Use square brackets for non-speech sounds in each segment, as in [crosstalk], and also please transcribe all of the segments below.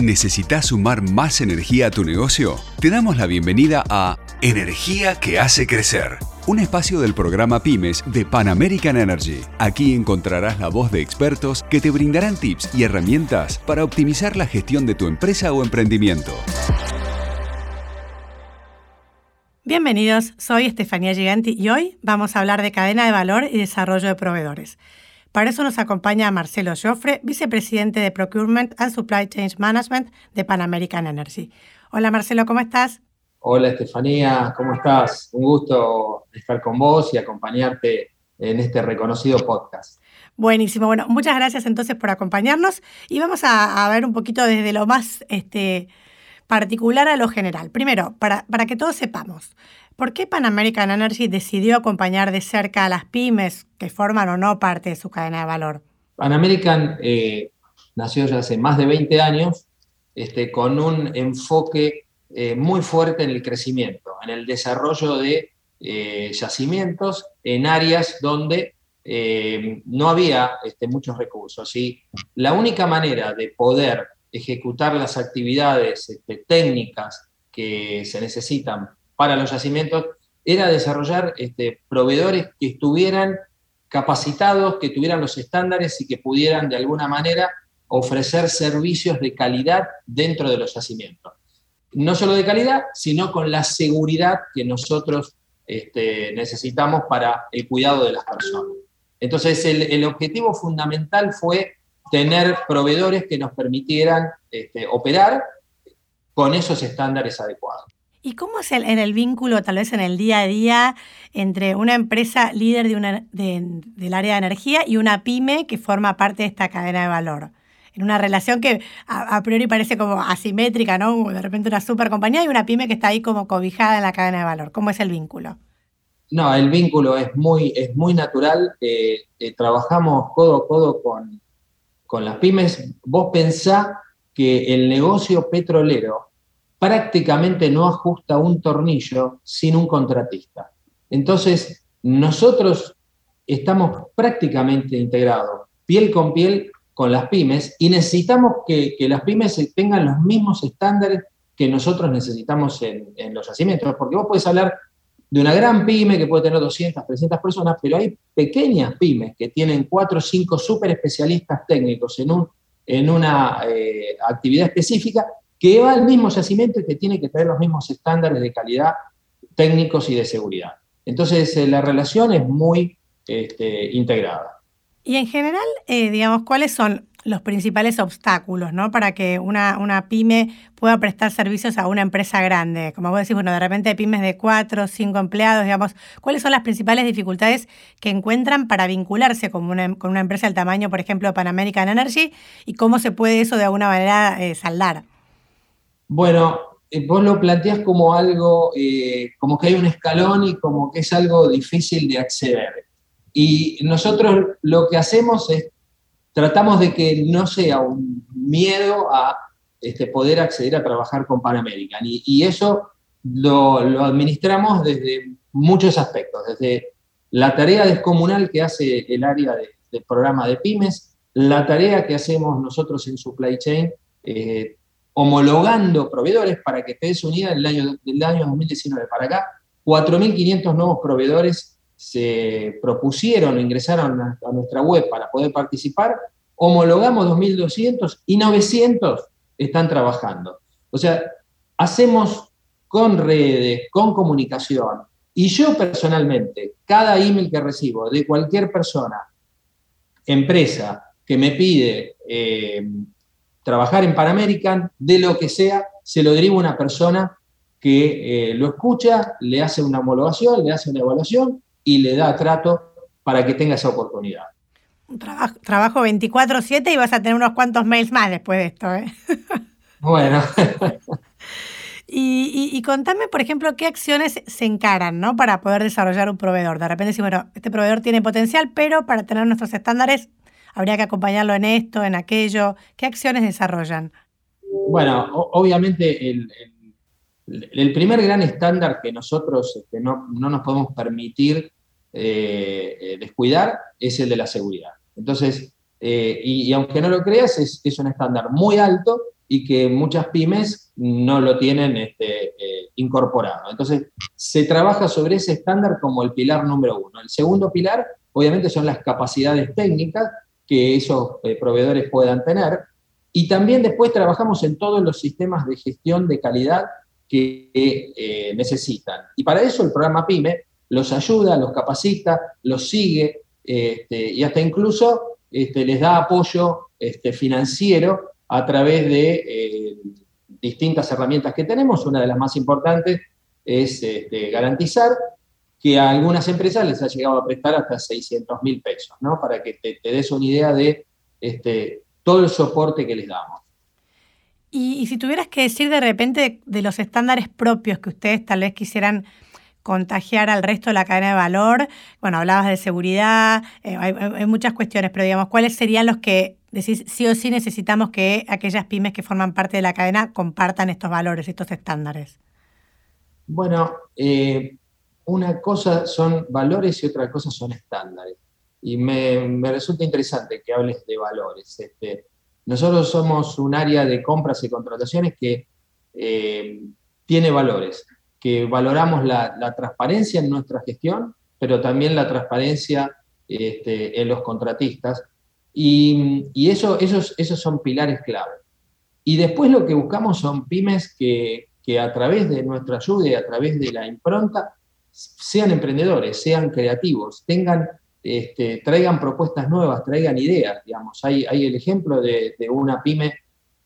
¿Necesitas sumar más energía a tu negocio? Te damos la bienvenida a Energía que hace crecer, un espacio del programa Pymes de Pan American Energy. Aquí encontrarás la voz de expertos que te brindarán tips y herramientas para optimizar la gestión de tu empresa o emprendimiento. Bienvenidos, soy Estefanía Giganti y hoy vamos a hablar de cadena de valor y desarrollo de proveedores. Para eso nos acompaña Marcelo Joffre, vicepresidente de Procurement and Supply Chain Management de Pan American Energy. Hola Marcelo, ¿cómo estás? Hola Estefanía, ¿cómo estás? Un gusto estar con vos y acompañarte en este reconocido podcast. Buenísimo, bueno, muchas gracias entonces por acompañarnos y vamos a, ver un poquito desde lo más este, particular a lo general. Primero, para, para que todos sepamos, ¿Por qué Pan American Energy decidió acompañar de cerca a las pymes que forman o no parte de su cadena de valor? Pan American eh, nació ya hace más de 20 años este, con un enfoque eh, muy fuerte en el crecimiento, en el desarrollo de eh, yacimientos en áreas donde no había este, muchos recursos. Y la única manera de poder ejecutar las actividades este, técnicas que se necesitan para los yacimientos era desarrollar este, proveedores que estuvieran capacitados, que tuvieran los estándares y que pudieran de alguna manera ofrecer servicios de calidad dentro de los yacimientos. No solo de calidad, sino con la seguridad que nosotros este, necesitamos para el cuidado de las personas. Entonces, el, objetivo fundamental fue tener proveedores que nos permitieran este, operar con esos estándares adecuados. ¿Y cómo es el, en el vínculo, tal vez en el día a día, entre una empresa líder de una, del área de energía y una pyme que forma parte de esta cadena de valor? En una relación que a, priori parece como asimétrica, ¿no? De repente una super compañía y una pyme que está ahí como cobijada en la cadena de valor. ¿Cómo es el vínculo? No, el vínculo es muy, es muy natural. Eh, eh, trabajamos codo a codo con, con las pymes. Vos pensá que el negocio petrolero prácticamente no ajusta un tornillo sin un contratista. Entonces, nosotros estamos prácticamente integrados, piel con piel, con las pymes y necesitamos que, las pymes tengan los mismos estándares que nosotros necesitamos en, los yacimientos, porque vos puedes hablar de una gran pyme que puede tener 200, 300 personas, pero hay pequeñas pymes que tienen 4 o 5 super especialistas técnicos en una eh, actividad específica que va al mismo yacimiento y que tiene que tener los mismos estándares de calidad técnicos y de seguridad. Entonces, eh, la relación es muy este, integrada. Y en general, eh, digamos, ¿cuáles son los principales obstáculos ¿no? para que una, una, pyme pueda prestar servicios a una empresa grande? Como vos decís, bueno, de repente hay pymes de cuatro, cinco empleados, digamos, ¿cuáles son las principales dificultades que encuentran para vincularse con una, con una empresa del tamaño, por ejemplo, Pan American Energy, y cómo se puede eso de alguna manera eh, saldar? Bueno, eh, vos lo planteás como algo, eh, como que hay un escalón y como que es algo difícil de acceder. Y nosotros lo que hacemos es, tratamos de que no sea un miedo a este, poder acceder a trabajar con Pan American. Y, eso lo, administramos desde muchos aspectos, desde la tarea descomunal que hace el área del programa de pymes, la tarea que hacemos nosotros en supply chain, eh, homologando proveedores para que estés unida del año, del año 2019 para acá. 4.500 nuevos proveedores se propusieron, ingresaron a, nuestra web para poder participar. Homologamos 2.200 y 900 están trabajando. O sea, hacemos con redes, con comunicación. Y yo personalmente, cada email que recibo de cualquier persona, empresa, que me pide eh, trabajar en Pan American, de lo que sea, se lo deriva una persona que eh, lo escucha, le hace una homologación, le hace una evaluación y le da trato para que tenga esa oportunidad. Trabajo, trabajo 24/7 y vas a tener unos cuantos mails más después de esto. ¿eh? [laughs] Bueno. [laughs] y, contame, por ejemplo, qué acciones se encaran ¿no? para poder desarrollar un proveedor. De repente, si bueno, este proveedor tiene potencial, pero para tener nuestros estándares habría que acompañarlo en esto, en aquello. ¿Qué acciones desarrollan? Bueno, obviamente el, primer gran estándar que nosotros este, no, nos podemos permitir eh, eh, descuidar es el de la seguridad. Entonces, y, aunque no lo creas, es, es, un estándar muy alto y que muchas pymes no lo tienen este, incorporado. Entonces, se trabaja sobre ese estándar como el pilar número uno. El segundo pilar, obviamente, son las capacidades técnicas que esos proveedores puedan tener. Y también después trabajamos en todos los sistemas de gestión de calidad que eh, necesitan. Y para eso el programa PYME los ayuda, los capacita, los sigue este, y hasta incluso este, les da apoyo este, financiero a través de eh, distintas herramientas que tenemos. Una de las más importantes es garantizar que a algunas empresas les ha llegado a prestar hasta 600 mil pesos, ¿no? Para que te, te des una idea de todo el soporte que les damos. Y, si tuvieras que decir de repente de los estándares propios que ustedes tal vez quisieran contagiar al resto de la cadena de valor, bueno, hablabas de seguridad, eh, hay, muchas cuestiones, pero digamos, ¿cuáles serían los que decís sí o sí necesitamos que aquellas pymes que forman parte de la cadena compartan estos valores, estos estándares? Bueno, eh, una cosa son valores y otra cosa son estándares. Y me, me resulta interesante que hables de valores. Este, nosotros somos un área de compras y contrataciones que eh, tiene valores, que valoramos la, transparencia en nuestra gestión, pero también la transparencia este, en los contratistas. Y, eso, esos, esos son pilares clave. Y después lo que buscamos son pymes que, que a través de nuestra ayuda y a través de la impronta sean emprendedores, sean creativos, tengan este, traigan propuestas nuevas, traigan ideas, digamos. Hay, el ejemplo de, una pyme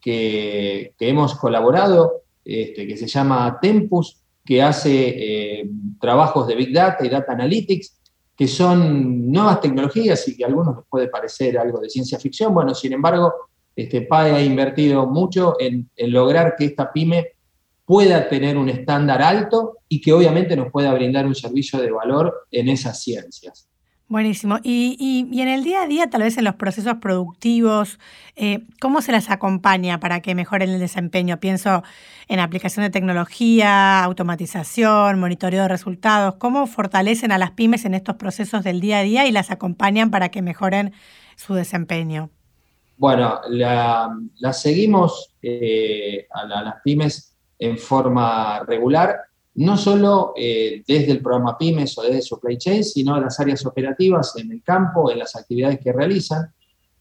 que, hemos colaborado, este, que se llama Tempus, que hace eh, trabajos de Big Data y Data Analytics, que son nuevas tecnologías y que a algunos les puede parecer algo de ciencia ficción. Bueno, sin embargo, este, PAE ha invertido mucho en lograr que esta pyme pueda tener un estándar alto y que obviamente nos pueda brindar un servicio de valor en esas ciencias. Buenísimo. Y, en el día a día, tal vez en los procesos productivos, eh, ¿cómo se las acompaña para que mejoren el desempeño? Pienso en aplicación de tecnología, automatización, monitoreo de resultados. ¿Cómo fortalecen a las pymes en estos procesos del día a día y las acompañan para que mejoren su desempeño? Bueno, las seguimos eh, a las pymes en forma regular no solo eh, desde el programa Pymes o desde Supply Chain, sino las áreas operativas en el campo, en las actividades que realizan,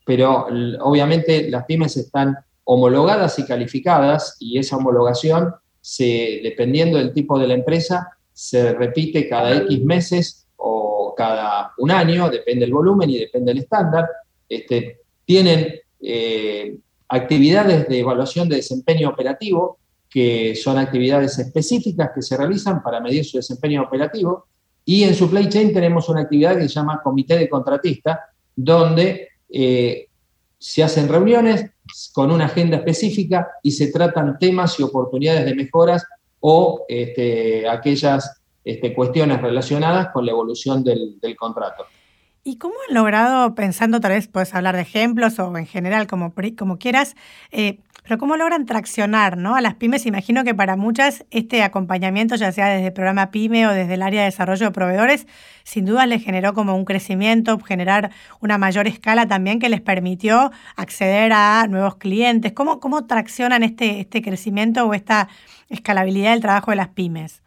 pero obviamente las pymes están homologadas y calificadas y esa homologación, se, dependiendo del tipo de la empresa, se repite cada X meses o cada un año, depende del volumen y depende del estándar. Este, tienen eh, actividades de evaluación de desempeño operativo que son actividades específicas que se realizan para medir su desempeño operativo. Y en Supply Chain tenemos una actividad que se llama Comité de Contratista, donde eh, se hacen reuniones con una agenda específica y se tratan temas y oportunidades de mejoras o este, aquellas este, cuestiones relacionadas con la evolución del, contrato. ¿Y cómo han logrado, pensando tal vez puedes hablar de ejemplos o en general como, como quieras, eh, pero ¿cómo logran traccionar ¿no? a las pymes? Imagino que para muchas este acompañamiento, ya sea desde el programa PYME o desde el área de desarrollo de proveedores, sin duda les generó como un crecimiento, generar una mayor escala también que les permitió acceder a nuevos clientes. ¿Cómo, cómo traccionan este, este crecimiento o esta escalabilidad del trabajo de las pymes?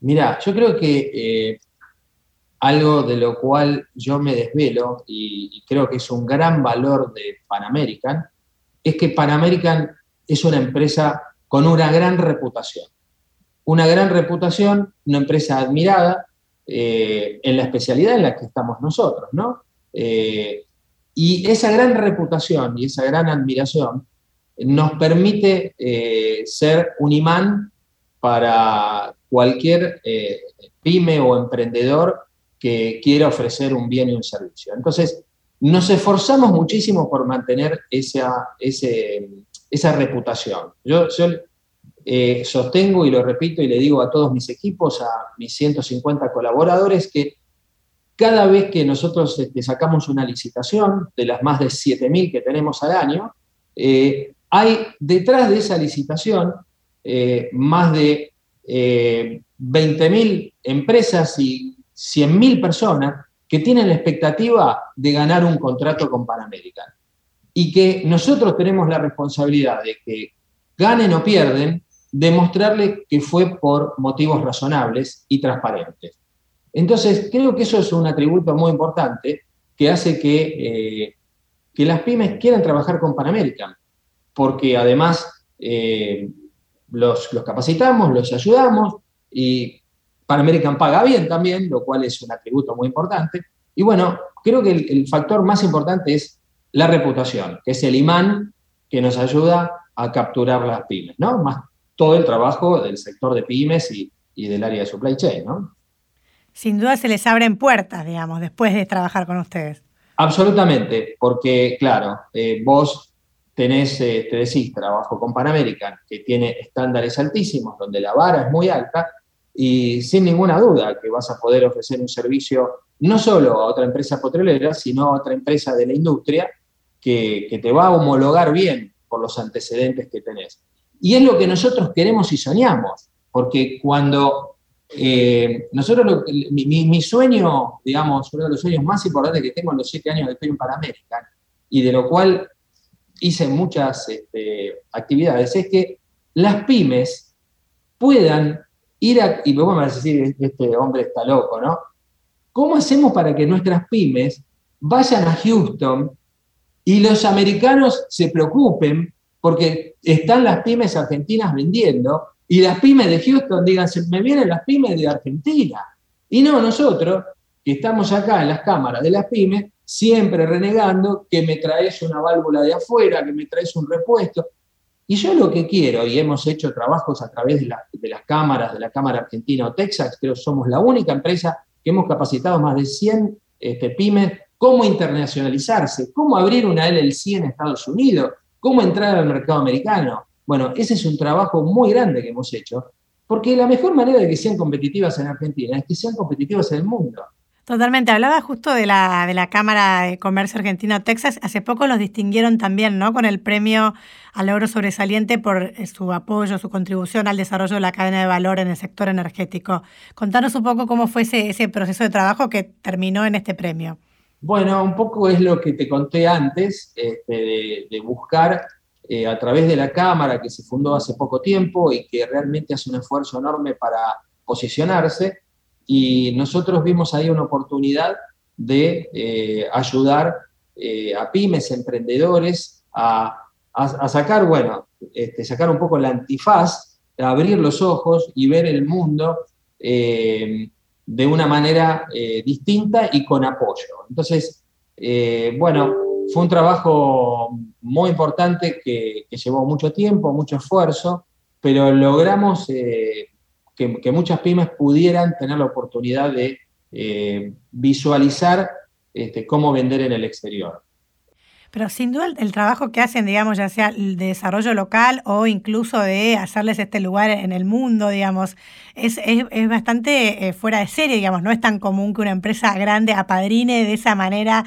Mira, yo creo que eh, algo de lo cual yo me desvelo y, creo que es un gran valor de Pan American es que Pan American es una empresa con una gran reputación. Una gran reputación, una empresa admirada eh, en la especialidad en la que estamos nosotros, ¿no? Eh, y esa gran reputación y esa gran admiración nos permite eh, ser un imán para cualquier pyme o emprendedor que quiera ofrecer un bien y un servicio. Entonces, nos esforzamos muchísimo por mantener esa, esa reputación. Yo, eh, sostengo y lo repito y le digo a todos mis equipos, a mis 150 colaboradores, que cada vez que nosotros este, sacamos una licitación, de las más de 7.000 que tenemos al año, eh, hay detrás de esa licitación eh, más de 20.000 empresas y 100.000 personas que tienen la expectativa de ganar un contrato con Pan y que nosotros tenemos la responsabilidad de que ganen o pierden, demostrarle que fue por motivos razonables y transparentes. Entonces, creo que eso es un atributo muy importante que hace que, eh, que las pymes quieran trabajar con Pan American, porque además eh, los, capacitamos, los ayudamos y Pan American paga bien también, lo cual es un atributo muy importante. Y bueno, creo que el factor más importante es la reputación, que es el imán que nos ayuda a capturar las pymes, ¿no? Más todo el trabajo del sector de pymes y, del área de supply chain, ¿no? Sin duda se les abren puertas, digamos, después de trabajar con ustedes. Absolutamente, porque claro, eh, vos tenés, eh, te decís, trabajo con Pan American, que tiene estándares altísimos, donde la vara es muy alta, y sin ninguna duda que vas a poder ofrecer un servicio no solo a otra empresa petrolera, sino a otra empresa de la industria que, te va a homologar bien por los antecedentes que tenés. Y es lo que nosotros queremos y soñamos, porque cuando eh, nosotros, mi, sueño, digamos, uno de los sueños más importantes que tengo en los siete años de estoy en Panamérica, y de lo cual hice muchas este, actividades, es que las pymes puedan ir a, y vos me vas a decir, este hombre está loco, ¿no? ¿Cómo hacemos para que nuestras pymes vayan a Houston y los americanos se preocupen porque están las pymes argentinas vendiendo y las pymes de Houston digan, me vienen las pymes de Argentina. Y no nosotros, que estamos acá en las cámaras de las pymes, siempre renegando que me traes una válvula de afuera, que me traes un repuesto. Y yo lo que quiero, y hemos hecho trabajos a través de, las cámaras, de la Cámara Argentina o Texas, creo que somos la única empresa que hemos capacitado más de 100 este, pymes, cómo internacionalizarse, cómo abrir una LLC en Estados Unidos, ¿Cómo entrar al mercado americano? Bueno, ese es un trabajo muy grande que hemos hecho, porque la mejor manera de que sean competitivas en Argentina es que sean competitivas en el mundo. Totalmente. Hablaba justo de la, de la Cámara de Comercio Argentino-Texas. Hace poco los distinguieron también, ¿no? Con el premio al logro sobresaliente por eh, su apoyo, su contribución al desarrollo de la cadena de valor en el sector energético. Contanos un poco cómo fue ese, ese proceso de trabajo que terminó en este premio. Bueno, un poco es lo que te conté antes, este, de, buscar eh, a través de la Cámara que se fundó hace poco tiempo y que realmente hace un esfuerzo enorme para posicionarse. Y nosotros vimos ahí una oportunidad de eh, ayudar eh, a pymes, emprendedores, a, sacar, bueno, este, sacar un poco la antifaz, abrir los ojos y ver el mundo de una manera eh, distinta y con apoyo. Entonces, eh, bueno, fue un trabajo muy importante que, llevó mucho tiempo, mucho esfuerzo, pero logramos eh, que, muchas pymes pudieran tener la oportunidad de visualizar este, cómo vender en el exterior. Pero sin duda el, trabajo que hacen, digamos, ya sea de desarrollo local o incluso de hacerles este lugar en el mundo, digamos, es, bastante eh, fuera de serie, digamos, no es tan común que una empresa grande apadrine de esa manera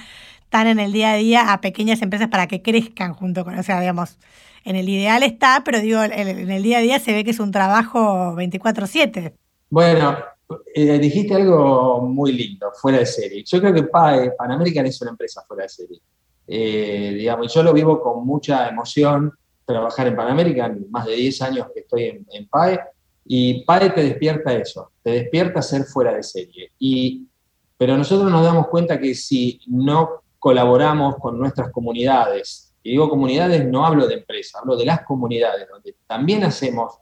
tan en el día a día a pequeñas empresas para que crezcan junto con, o sea, digamos, en el ideal está, pero digo, en el día a día se ve que es un trabajo 24/7. Bueno, eh, dijiste algo muy lindo, fuera de serie. Yo creo que Pan American es una empresa fuera de serie. Eh, digamos, yo lo vivo con mucha emoción trabajar en Panamérica, más de 10 años que estoy en, PAE, y PAE te despierta eso, te despierta ser fuera de serie. Y, pero nosotros nos damos cuenta que si no colaboramos con nuestras comunidades, y digo comunidades, no hablo de empresas, hablo de las comunidades, donde también hacemos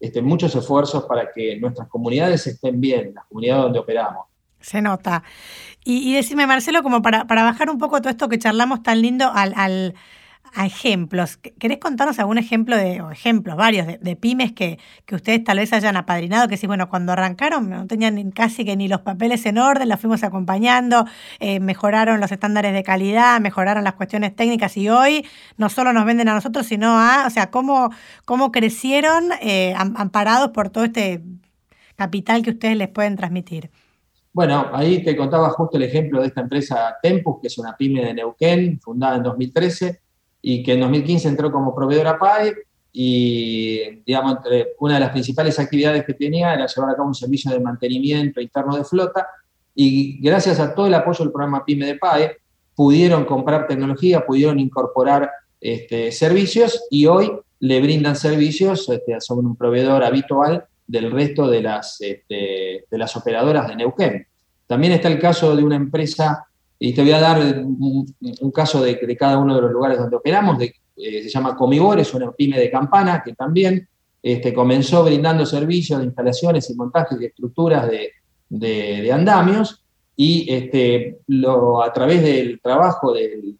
este, muchos esfuerzos para que nuestras comunidades estén bien, las comunidades donde operamos. Se nota. Y, y decime, Marcelo, como para, para, bajar un poco todo esto que charlamos tan lindo al, al a ejemplos. ¿Querés contarnos algún ejemplo de, o ejemplos varios, de, pymes que, que, ustedes tal vez hayan apadrinado? Que sí, bueno, cuando arrancaron no tenían casi que ni los papeles en orden, las fuimos acompañando, eh, mejoraron los estándares de calidad, mejoraron las cuestiones técnicas y hoy no solo nos venden a nosotros, sino a, o sea, cómo, cómo crecieron eh, amparados por todo este capital que ustedes les pueden transmitir. Bueno, ahí te contaba justo el ejemplo de esta empresa Tempus, que es una pyme de Neuquén, fundada en 2013 y que en 2015 entró como proveedora PAE y, digamos, una de las principales actividades que tenía era llevar a cabo un servicio de mantenimiento interno de flota y gracias a todo el apoyo del programa PYME de PAE pudieron comprar tecnología, pudieron incorporar este, servicios y hoy le brindan servicios, este, son un proveedor habitual del resto de las, este, de las operadoras de Neuquén. También está el caso de una empresa, y te voy a dar un, caso de, cada uno de los lugares donde operamos, de, eh, se llama Comibor, es una pyme de campana que también este, comenzó brindando servicios de instalaciones y montajes y estructuras de, de andamios y este, a través del trabajo del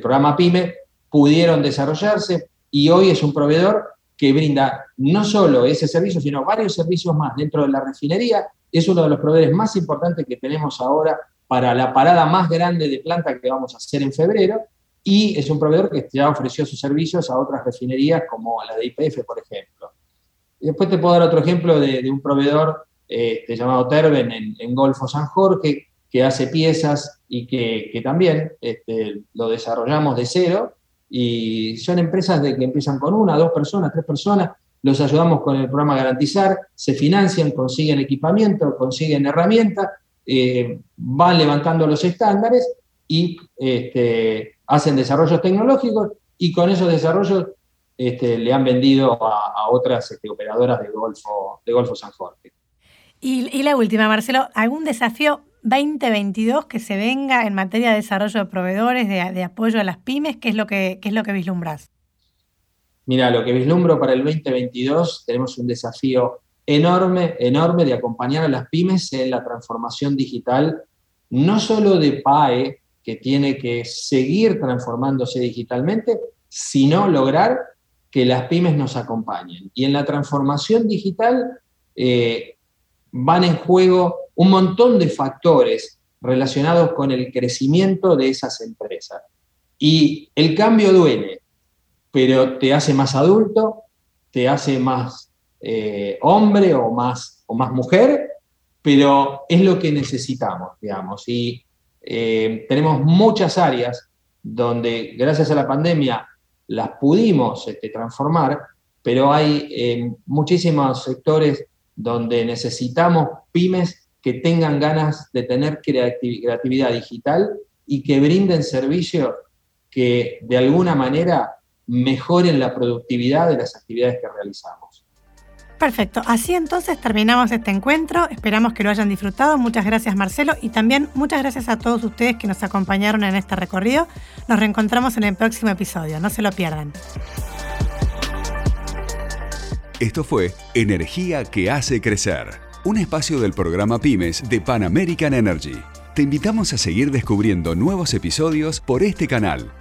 programa PYME pudieron desarrollarse y hoy es un proveedor que brinda no solo ese servicio, sino varios servicios más dentro de la refinería. Es uno de los proveedores más importantes que tenemos ahora para la parada más grande de planta que vamos a hacer en febrero y es un proveedor que ya ofreció sus servicios a otras refinerías como la de IPF, por ejemplo. Después te puedo dar otro ejemplo de, un proveedor este, llamado Terben en Golfo San Jorge, que hace piezas y que, también este, lo desarrollamos de cero. Y son empresas de que empiezan con una, dos personas, tres personas, los ayudamos con el programa Garantizar, se financian, consiguen equipamiento, consiguen herramientas, eh, van levantando los estándares y este, hacen desarrollos tecnológicos y con esos desarrollos este, le han vendido a, otras este, operadoras de Golfo, de Golfo San Jorge. Y, y, la última, Marcelo, ¿algún desafío 2022 que se venga en materia de desarrollo de proveedores, de, apoyo a las pymes? ¿Qué es lo que, es lo que vislumbras? Mira, lo que vislumbro para el 2022, tenemos un desafío enorme, enorme de acompañar a las pymes en la transformación digital, no solo de PAE, que tiene que seguir transformándose digitalmente, sino lograr que las pymes nos acompañen. Y en la transformación digital eh, van en juego un montón de factores relacionados con el crecimiento de esas empresas. Y el cambio duele, pero te hace más adulto, te hace más eh, hombre o más, o más mujer, pero es lo que necesitamos, digamos. Y eh, tenemos muchas áreas donde gracias a la pandemia las pudimos este, transformar, pero hay eh, muchísimos sectores donde necesitamos pymes que tengan ganas de tener creatividad digital y que brinden servicios que de alguna manera mejoren la productividad de las actividades que realizamos. Perfecto, así entonces terminamos este encuentro, esperamos que lo hayan disfrutado, muchas gracias Marcelo. Y también muchas gracias a todos ustedes que nos acompañaron en este recorrido, nos reencontramos en el próximo episodio, no se lo pierdan. Esto fue Energía que hace crecer un espacio del programa Pymes de Pan American Energy. Te invitamos a seguir descubriendo nuevos episodios por este canal.